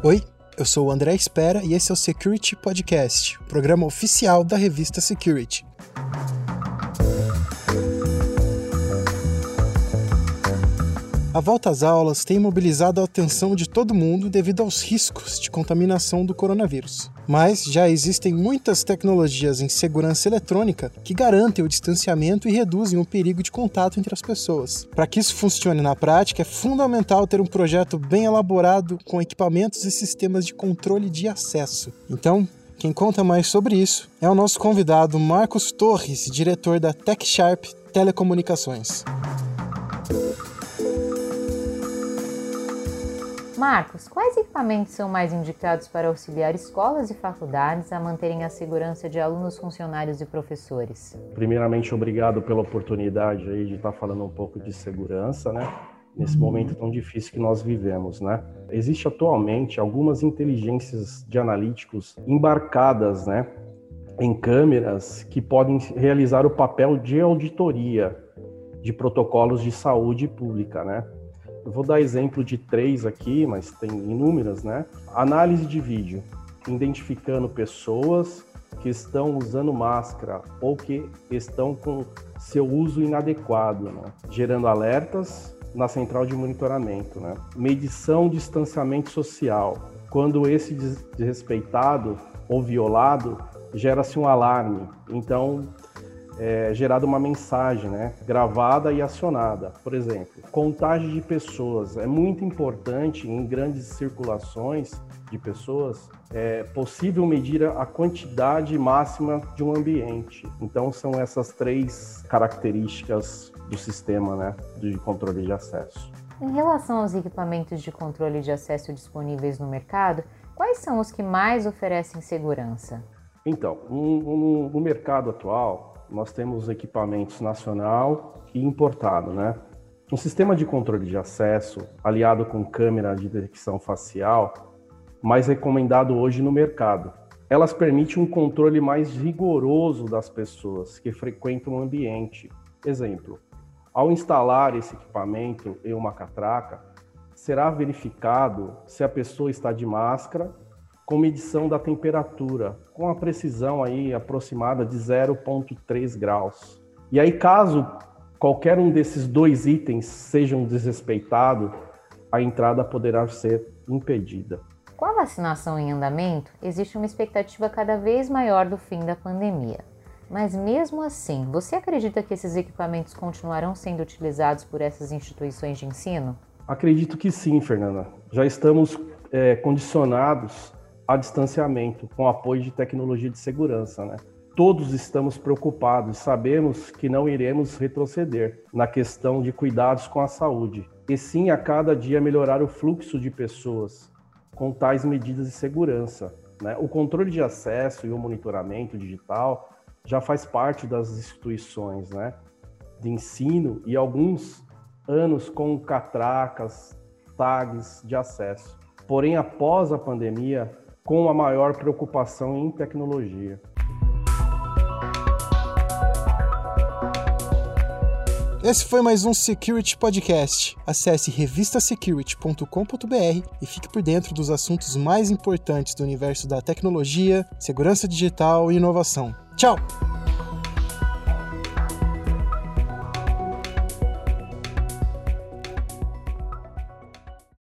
Oi, eu sou o André Espera e esse é o Security Podcast, programa oficial da revista Security. A volta às aulas tem mobilizado a atenção de todo mundo devido aos riscos de contaminação do coronavírus. Mas já existem muitas tecnologias em segurança eletrônica que garantem o distanciamento e reduzem o perigo de contato entre as pessoas. Para que isso funcione na prática, é fundamental ter um projeto bem elaborado com equipamentos e sistemas de controle de acesso. Então, quem conta mais sobre isso é o nosso convidado Marcos Torres, diretor da TechSharp Telecomunicações. Marcos, quais equipamentos são mais indicados para auxiliar escolas e faculdades a manterem a segurança de alunos, funcionários e professores? Primeiramente, obrigado pela oportunidade aí de estar falando um pouco de segurança, né? Nesse uhum. momento tão difícil que nós vivemos, né? Existe atualmente algumas inteligências de analíticos embarcadas, né, em câmeras que podem realizar o papel de auditoria de protocolos de saúde pública, né? Eu vou dar exemplo de três aqui, mas tem inúmeras, né? Análise de vídeo, identificando pessoas que estão usando máscara ou que estão com seu uso inadequado, né? gerando alertas na central de monitoramento. Né? Medição de distanciamento social. Quando esse desrespeitado ou violado, gera-se um alarme. Então, é, gerada uma mensagem, né, gravada e acionada. Por exemplo, contagem de pessoas é muito importante em grandes circulações de pessoas. É possível medir a quantidade máxima de um ambiente. Então são essas três características do sistema, né, de controle de acesso. Em relação aos equipamentos de controle de acesso disponíveis no mercado, quais são os que mais oferecem segurança? Então, no, no, no mercado atual, nós temos equipamentos nacional e importado, né? Um sistema de controle de acesso, aliado com câmera de detecção facial, mais recomendado hoje no mercado. Elas permitem um controle mais rigoroso das pessoas que frequentam o ambiente. Exemplo, ao instalar esse equipamento em uma catraca, será verificado se a pessoa está de máscara com medição da temperatura, com a precisão aí aproximada de 0,3 graus. E aí, caso qualquer um desses dois itens sejam desrespeitado, a entrada poderá ser impedida. Com a vacinação em andamento, existe uma expectativa cada vez maior do fim da pandemia. Mas mesmo assim, você acredita que esses equipamentos continuarão sendo utilizados por essas instituições de ensino? Acredito que sim, Fernanda. Já estamos é, condicionados a distanciamento, com apoio de tecnologia de segurança, né? Todos estamos preocupados, sabemos que não iremos retroceder na questão de cuidados com a saúde, e sim a cada dia melhorar o fluxo de pessoas com tais medidas de segurança. Né? O controle de acesso e o monitoramento digital já faz parte das instituições né? de ensino e alguns anos com catracas, tags de acesso. Porém, após a pandemia, com a maior preocupação em tecnologia. Esse foi mais um Security Podcast. Acesse revistasecurity.com.br e fique por dentro dos assuntos mais importantes do universo da tecnologia, segurança digital e inovação. Tchau!